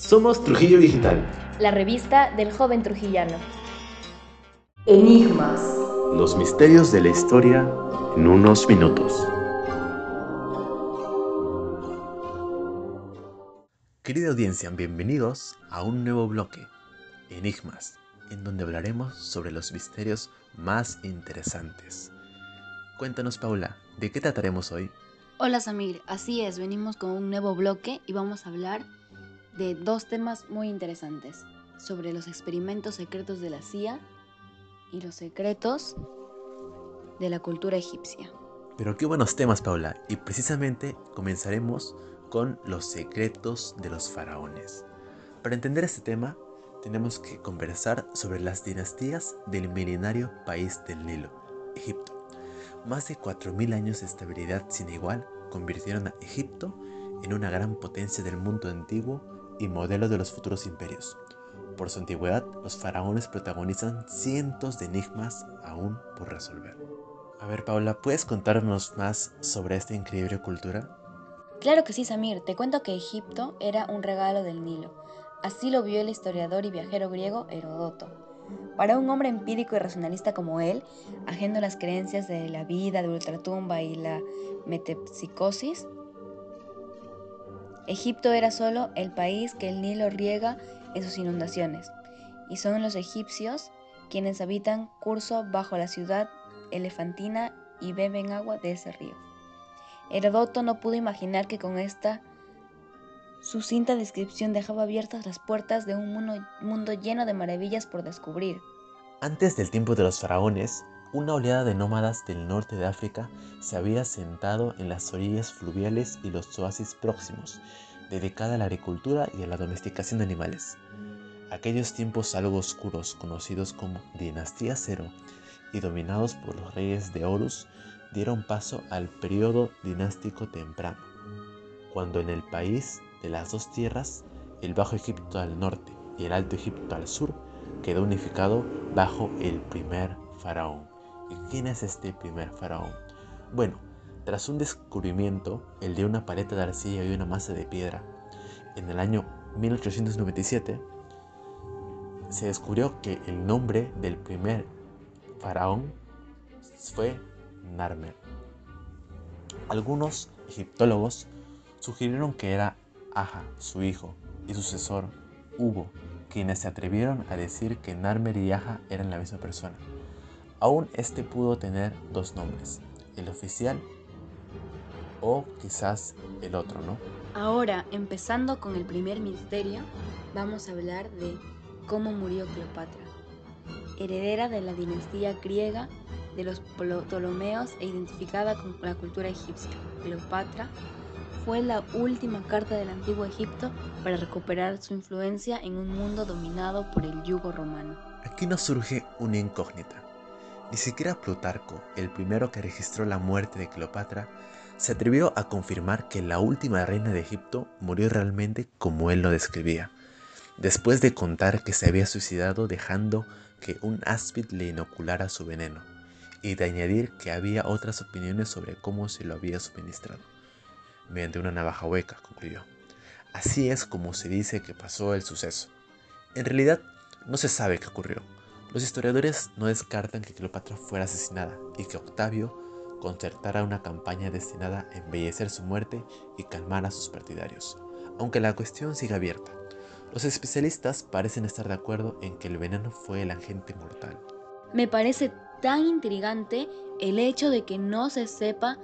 Somos Trujillo Digital. La revista del joven trujillano. Enigmas. Los misterios de la historia en unos minutos. Querida audiencia, bienvenidos a un nuevo bloque, Enigmas, en donde hablaremos sobre los misterios más interesantes. Cuéntanos, Paula, ¿de qué trataremos hoy? Hola Samir, así es, venimos con un nuevo bloque y vamos a hablar de dos temas muy interesantes, sobre los experimentos secretos de la CIA y los secretos de la cultura egipcia. Pero qué buenos temas, Paula, y precisamente comenzaremos con los secretos de los faraones. Para entender este tema, tenemos que conversar sobre las dinastías del milenario país del Nilo, Egipto. Más de 4.000 años de estabilidad sin igual convirtieron a Egipto en una gran potencia del mundo antiguo y modelo de los futuros imperios. Por su antigüedad, los faraones protagonizan cientos de enigmas aún por resolver. A ver, Paula, ¿puedes contarnos más sobre esta increíble cultura? Claro que sí, Samir. Te cuento que Egipto era un regalo del Nilo. Así lo vio el historiador y viajero griego Herodoto. Para un hombre empírico y racionalista como él, ajeno las creencias de la vida, de ultratumba y la metempsicosis, Egipto era solo el país que el Nilo riega en sus inundaciones, y son los egipcios quienes habitan curso bajo la ciudad elefantina y beben agua de ese río. Herodoto no pudo imaginar que con esta sucinta descripción dejaba abiertas las puertas de un mundo, lleno de maravillas por descubrir. Antes del tiempo de los faraones, una oleada de nómadas del norte de África se había sentado en las orillas fluviales y los oasis próximos, dedicada a la agricultura y a la domesticación de animales. Aquellos tiempos algo oscuros, conocidos como Dinastía Cero y dominados por los reyes de Horus, dieron paso al periodo dinástico temprano, cuando en el país de las dos tierras, el Bajo Egipto al norte y el Alto Egipto al sur, quedó unificado bajo el primer faraón. ¿Y quién es este primer faraón? Bueno, tras un descubrimiento, el de una paleta de arcilla y una masa de piedra, en el año 1897, se descubrió que el nombre del primer faraón fue Narmer. Algunos egiptólogos sugirieron que era Aja, su hijo, y sucesor, Hugo, quienes se atrevieron a decir que Narmer y Aja eran la misma persona. Aún este pudo tener dos nombres, el oficial o quizás el otro, ¿no? Ahora, empezando con el primer misterio, vamos a hablar de cómo murió Cleopatra, heredera de la dinastía griega de los Ptolomeos e identificada con la cultura egipcia. Cleopatra fue la última carta del antiguo Egipto para recuperar su influencia en un mundo dominado por el yugo romano. Aquí nos surge una incógnita. Ni siquiera Plutarco, el primero que registró la muerte de Cleopatra, se atrevió a confirmar que la última reina de Egipto murió realmente como él lo describía, después de contar que se había suicidado dejando que un áspid le inoculara su veneno, y de añadir que había otras opiniones sobre cómo se lo había suministrado, mediante una navaja hueca, concluyó. Así es como se dice que pasó el suceso. En realidad, no se sabe qué ocurrió. Los historiadores no descartan que Cleopatra fuera asesinada y que Octavio concertara una campaña destinada a embellecer su muerte y calmar a sus partidarios, aunque la cuestión sigue abierta. Los especialistas parecen estar de acuerdo en que el veneno fue el agente mortal. Me parece tan intrigante el hecho de que no se sepa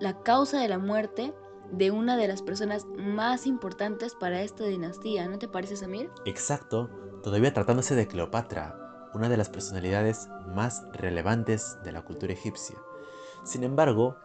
la causa de la muerte de una de las personas más importantes para esta dinastía, ¿no te parece, Samir? Exacto, todavía tratándose de Cleopatra, una de las personalidades más relevantes de la cultura egipcia. Sin embargo,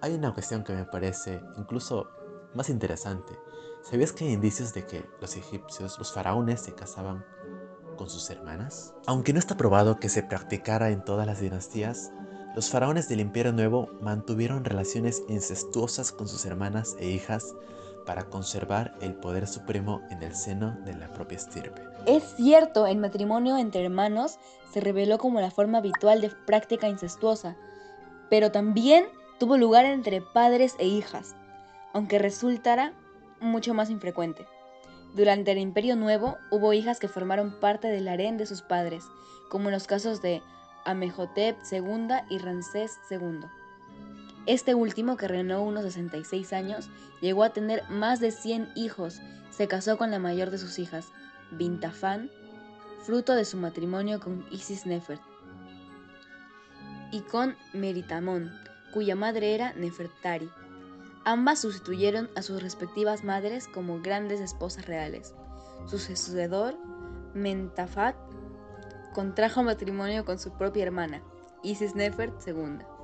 hay una cuestión que me parece incluso más interesante. ¿Sabías que hay indicios de que los egipcios, los faraones, se casaban con sus hermanas? Aunque no está probado que se practicara en todas las dinastías, los faraones del Imperio Nuevo mantuvieron relaciones incestuosas con sus hermanas e hijas para conservar el poder supremo en el seno de la propia estirpe. Es cierto, el matrimonio entre hermanos se reveló como la forma habitual de práctica incestuosa, pero también tuvo lugar entre padres e hijas, aunque resultara mucho más infrecuente. Durante el Imperio Nuevo hubo hijas que formaron parte del harén de sus padres, como en los casos de Amejotep II y Ramsés II. Este último, que reinó unos 66 años, llegó a tener más de 100 hijos. Se casó con la mayor de sus hijas, Bintafán, fruto de su matrimonio con Isis Nefert, y con Meritamón, cuya madre era Nefertari. Ambas sustituyeron a sus respectivas madres como grandes esposas reales. Su sucesor, Mentafat, contrajo matrimonio con su propia hermana, Isis Nefert II.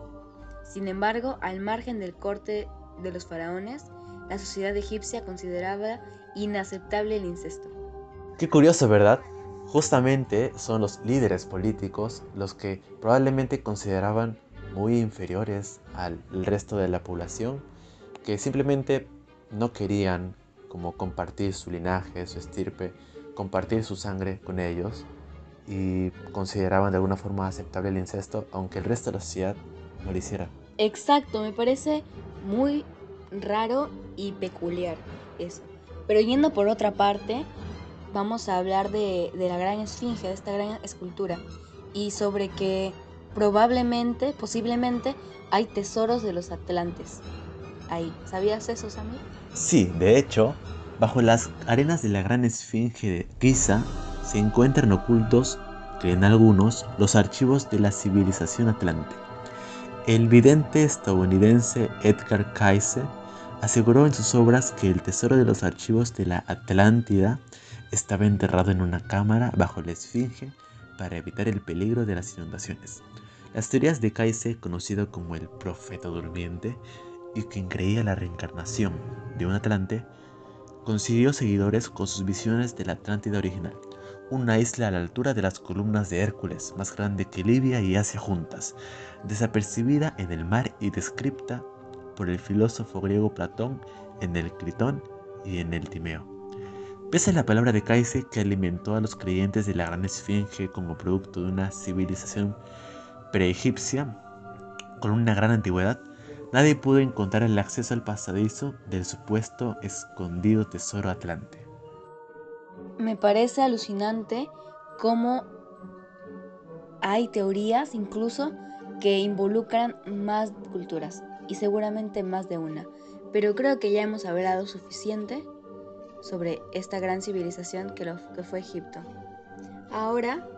Sin embargo, al margen del corte de los faraones, la sociedad egipcia consideraba inaceptable el incesto. Qué curioso, ¿verdad? Justamente son los líderes políticos los que probablemente consideraban muy inferiores al resto de la población que simplemente no querían como compartir su linaje, su estirpe, compartir su sangre con ellos y consideraban de alguna forma aceptable el incesto, aunque el resto de la sociedad no lo hiciera. Exacto, me parece muy raro y peculiar eso. Pero yendo por otra parte, vamos a hablar de, de la gran esfinge, de esta gran escultura, y sobre que probablemente, posiblemente, hay tesoros de los atlantes ahí. ¿Sabías eso, Samir? Sí, de hecho, bajo las arenas de la gran esfinge de Giza se encuentran ocultos, creen algunos, los archivos de la civilización atlante. El vidente estadounidense Edgar Cayce aseguró en sus obras que el tesoro de los archivos de la Atlántida estaba enterrado en una cámara bajo la esfinge para evitar el peligro de las inundaciones. Las teorías de Cayce, conocido como el profeta durmiente, y quien creía la reencarnación de un Atlante, consiguió seguidores con sus visiones de la Atlántida original, una isla a la altura de las columnas de Hércules, más grande que Libia y Asia juntas, desapercibida en el mar y descripta por el filósofo griego Platón en el Critón y en el Timeo. Pese a la palabra de Cayce que alimentó a los creyentes de la gran esfinge como producto de una civilización preegipcia con una gran antigüedad, Nadie pudo encontrar el acceso al pasadizo del supuesto escondido tesoro atlante. Me parece alucinante cómo hay teorías incluso que involucran más culturas y seguramente más de una. Pero creo que ya hemos hablado suficiente sobre esta gran civilización que, fue Egipto. Ahora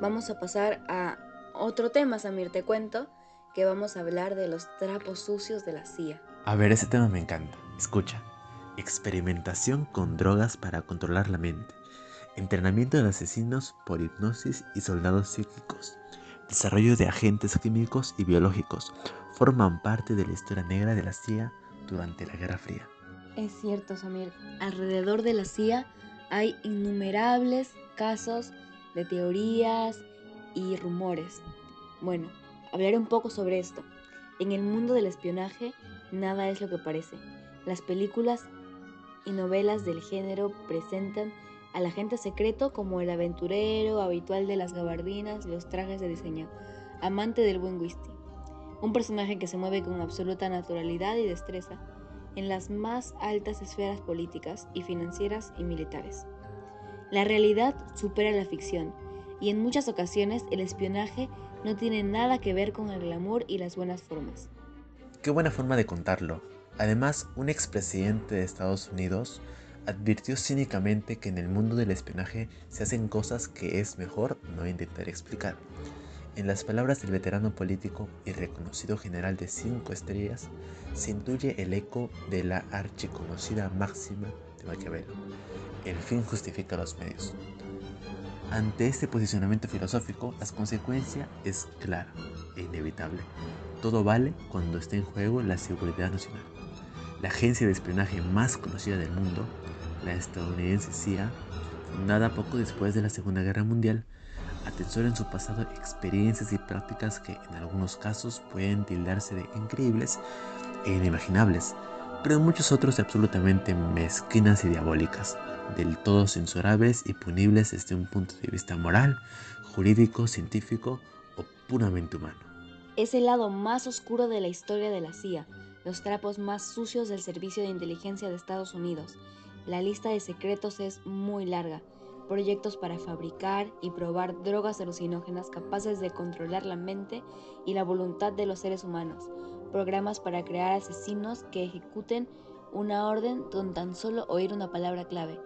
vamos a pasar a otro tema, Samir, te cuento que vamos a hablar de los trapos sucios de la CIA. A ver, ese tema me encanta. Escucha. Experimentación con drogas para controlar la mente. Entrenamiento de asesinos por hipnosis y soldados psíquicos. Desarrollo de agentes químicos y biológicos. Forman parte de la historia negra de la CIA durante la Guerra Fría. Es cierto, Samir. Alrededor de la CIA hay innumerables casos de teorías y rumores. Bueno, Hablaré un poco sobre esto. En el mundo del espionaje, nada es lo que parece. Las películas y novelas del género presentan al agente secreto como el aventurero habitual de las gabardinas y los trajes de diseño, amante del buen whisky. Un personaje que se mueve con absoluta naturalidad y destreza en las más altas esferas políticas y financieras y militares. La realidad supera la ficción y en muchas ocasiones el espionaje no tiene nada que ver con el glamour y las buenas formas. Qué buena forma de contarlo. Además, un expresidente de Estados Unidos advirtió cínicamente que en el mundo del espionaje se hacen cosas que es mejor no intentar explicar. En las palabras del veterano político y reconocido general de cinco estrellas, se intuye el eco de la archiconocida máxima de Maquiavelo. El fin justifica los medios. Ante este posicionamiento filosófico, la consecuencia es clara e inevitable. Todo vale cuando esté en juego la seguridad nacional. La agencia de espionaje más conocida del mundo, la estadounidense CIA, fundada poco después de la Segunda Guerra Mundial, atesora en su pasado experiencias y prácticas que en algunos casos pueden tildarse de increíbles e inimaginables, pero en muchos otros de absolutamente mezquinas y diabólicas del todo censurables y punibles desde un punto de vista moral, jurídico, científico o puramente humano. Es el lado más oscuro de la historia de la CIA, los trapos más sucios del Servicio de Inteligencia de Estados Unidos, La lista de secretos es muy larga. Proyectos para fabricar y probar drogas alucinógenas capaces de controlar la mente y la voluntad de los seres humanos. Programas para crear asesinos que ejecuten una orden con tan solo oír una palabra clave.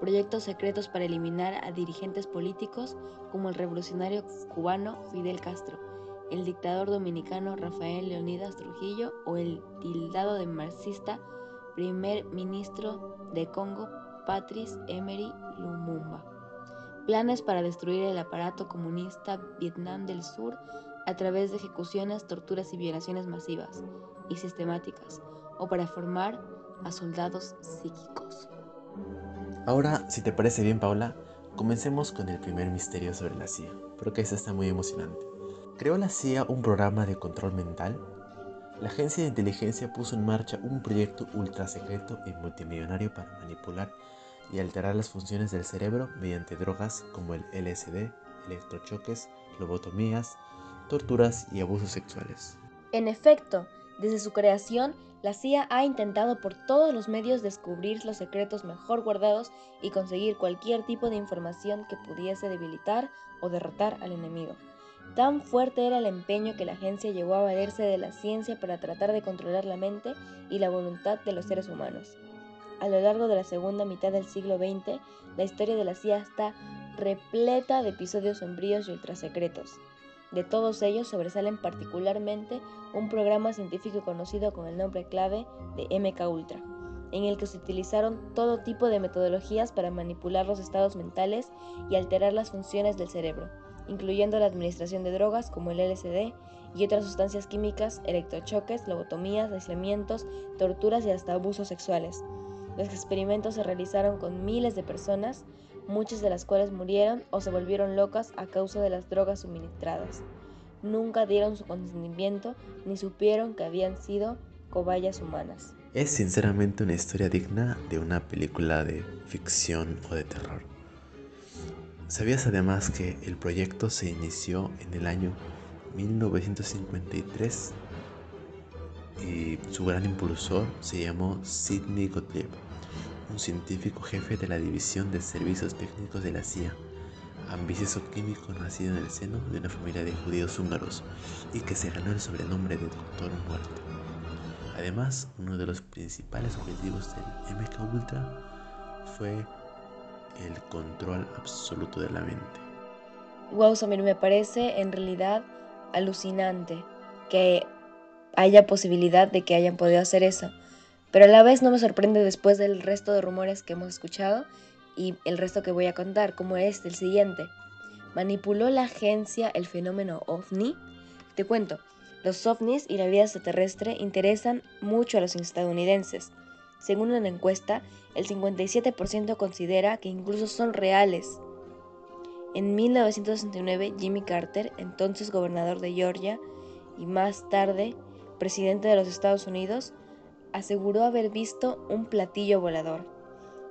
Proyectos secretos para eliminar a dirigentes políticos como el revolucionario cubano Fidel Castro, el dictador dominicano Rafael Leonidas Trujillo o el tildado de marxista primer ministro de Congo, Patrice Emery Lumumba. Planes para destruir el aparato comunista Vietnam del Sur a través de ejecuciones, torturas y violaciones masivas y sistemáticas, o para formar a soldados psíquicos. Ahora, si te parece bien, Paula, comencemos con el primer misterio sobre la CIA, porque eso está muy emocionante. ¿Creó la CIA un programa de control mental? la agencia de inteligencia puso en marcha un proyecto ultra secreto y multimillonario para manipular y alterar las funciones del cerebro mediante drogas como el LSD, electrochoques, lobotomías, torturas y abusos sexuales. En efecto, desde su creación, la CIA ha intentado por todos los medios descubrir los secretos mejor guardados y conseguir cualquier tipo de información que pudiese debilitar o derrotar al enemigo. Tan fuerte era el empeño que la agencia llegó a valerse de la ciencia para tratar de controlar la mente y la voluntad de los seres humanos. A lo largo de la segunda mitad del siglo XX, la historia de la CIA está repleta de episodios sombríos y ultrasecretos. De todos ellos sobresalen particularmente un programa científico conocido con el nombre clave de MK Ultra, en el que se utilizaron todo tipo de metodologías para manipular los estados mentales y alterar las funciones del cerebro incluyendo la administración de drogas como el LSD y otras sustancias químicas, electrochoques, lobotomías, aislamientos, torturas y hasta abusos sexuales. Los experimentos se realizaron con miles de personas, muchas de las cuales murieron o se volvieron locas a causa de las drogas suministradas. Nunca dieron su consentimiento ni supieron que habían sido cobayas humanas. Es sinceramente una historia digna de una película de ficción o de terror. ¿Sabías además que el proyecto se inició en el año 1953 y su gran impulsor se llamó Sidney Gottlieb, un científico jefe de la División de Servicios Técnicos de la CIA, ambicioso químico nacido en el seno de una familia de judíos húngaros y que se ganó el sobrenombre de Doctor Muerte. Además, uno de los principales objetivos del MK Ultra fue el control absoluto de la mente. Wow, Samir, me parece en realidad alucinante que haya posibilidad de que hayan podido hacer eso. Pero a la vez no me sorprende después del resto de rumores que hemos escuchado y el resto que voy a contar, como es el siguiente. ¿Manipuló la agencia el fenómeno ovni? Te cuento, los ovnis y la vida extraterrestre interesan mucho a los estadounidenses. Según una encuesta, el 57% considera que incluso son reales. En 1969, Jimmy Carter, entonces gobernador de Georgia y más tarde presidente de los Estados Unidos, aseguró haber visto un platillo volador.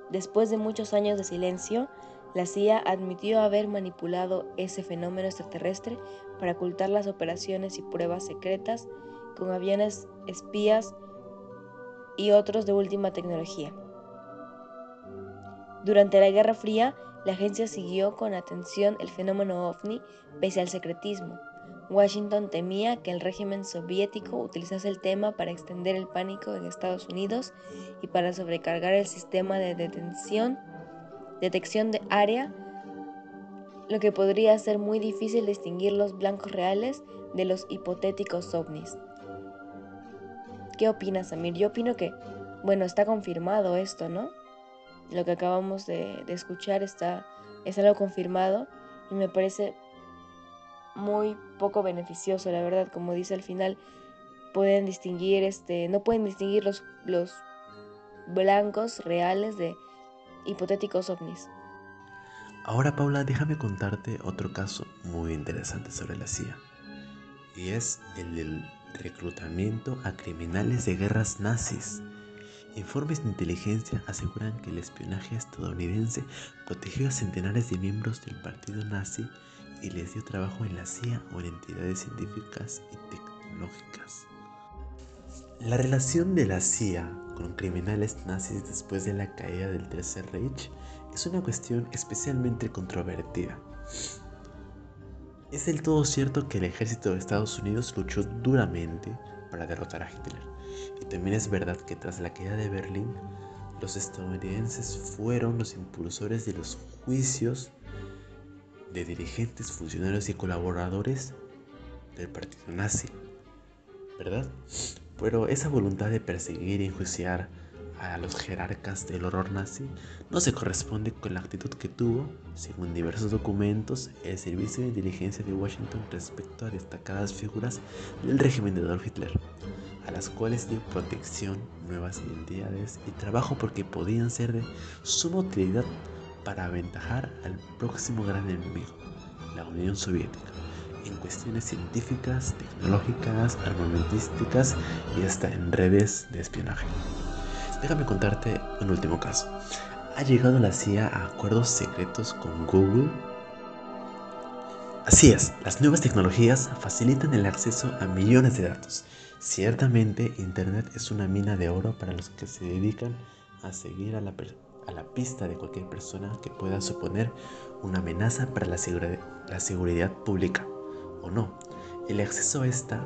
Después de muchos años de silencio, la CIA admitió haber manipulado ese fenómeno extraterrestre para ocultar las operaciones y pruebas secretas con aviones espías y otros de última tecnología. Durante la Guerra Fría, la agencia siguió con atención el fenómeno ovni pese al secretismo. Washington temía que el régimen soviético utilizase el tema para extender el pánico en Estados Unidos y para sobrecargar el sistema de detención, detección de área, lo que podría hacer muy difícil distinguir los blancos reales de los hipotéticos ovnis. ¿Qué opinas, Amir? Yo opino que, bueno, está confirmado esto, ¿no? Lo que acabamos de, escuchar está, es algo confirmado y me parece muy poco beneficioso, la verdad. Como dice al final, pueden distinguir, este, no pueden distinguir los, los blancos reales de hipotéticos ovnis. Ahora, Paula, déjame contarte otro caso muy interesante sobre la CIA. Y es el del reclutamiento a criminales de guerras nazis. Informes de inteligencia aseguran que el espionaje estadounidense protegió a centenares de miembros del partido nazi y les dio trabajo en la CIA o en entidades científicas y tecnológicas. La relación de la CIA con criminales nazis después de la caída del Tercer Reich es una cuestión especialmente controvertida. Es del todo cierto que el ejército de Estados Unidos luchó duramente para derrotar a Hitler. Y también es verdad que tras la caída de Berlín, los estadounidenses fueron los impulsores de los juicios de dirigentes, funcionarios y colaboradores del partido nazi. ¿Verdad? Pero esa voluntad de perseguir y enjuiciar a los jerarcas del horror nazi no se corresponde con la actitud que tuvo, según diversos documentos, el Servicio de Inteligencia de Washington respecto a destacadas figuras del régimen de Adolf Hitler, a las cuales dio protección, nuevas identidades y trabajo porque podían ser de suma utilidad para aventajar al próximo gran enemigo, la Unión Soviética, en cuestiones científicas, tecnológicas, armamentísticas y hasta en redes de espionaje. Déjame contarte un último caso. ¿Ha llegado la CIA a acuerdos secretos con Google? Así es, las nuevas tecnologías facilitan el acceso a millones de datos. Ciertamente, Internet es una mina de oro para los que se dedican a seguir a la, a la pista de cualquier persona que pueda suponer una amenaza para la, la seguridad pública o no. El acceso a esta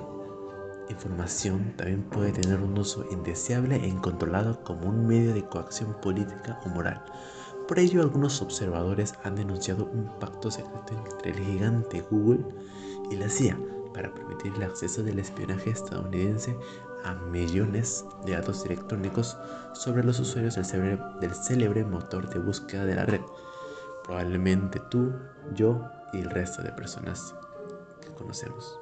información también puede tener un uso indeseable e incontrolado como un medio de coacción política o moral. Por ello, algunos observadores han denunciado un pacto secreto entre el gigante Google y la CIA para permitir el acceso del espionaje estadounidense a millones de datos electrónicos sobre los usuarios del célebre, del célebre motor de búsqueda de la red. Probablemente tú, yo y el resto de personas que conocemos.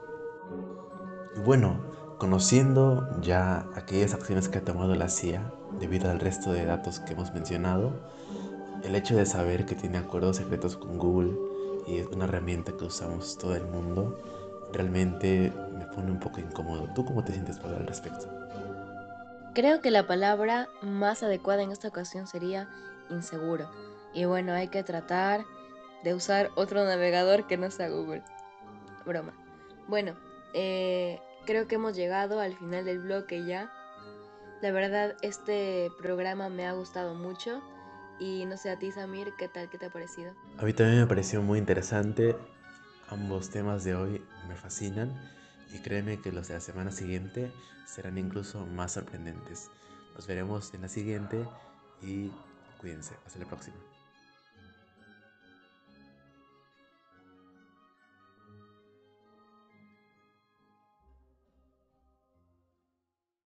Bueno, conociendo ya aquellas acciones que ha tomado la CIA debido al resto de datos que hemos mencionado, el hecho de saber que tiene acuerdos secretos con Google y es una herramienta que usamos todo el mundo, realmente me pone un poco incómodo. ¿Tú cómo te sientes para al respecto? Creo que la palabra más adecuada en esta ocasión sería inseguro. Y bueno, hay que tratar de usar otro navegador que no sea Google. Broma. Bueno, eh, creo que hemos llegado al final del bloque ya. La verdad, este programa me ha gustado mucho. Y no sé a ti, Samir, ¿qué tal? ¿Qué te ha parecido? A mí también me pareció muy interesante. Ambos temas de hoy me fascinan. Y créeme que los de la semana siguiente serán incluso más sorprendentes. Nos veremos en la siguiente y cuídense. Hasta la próxima.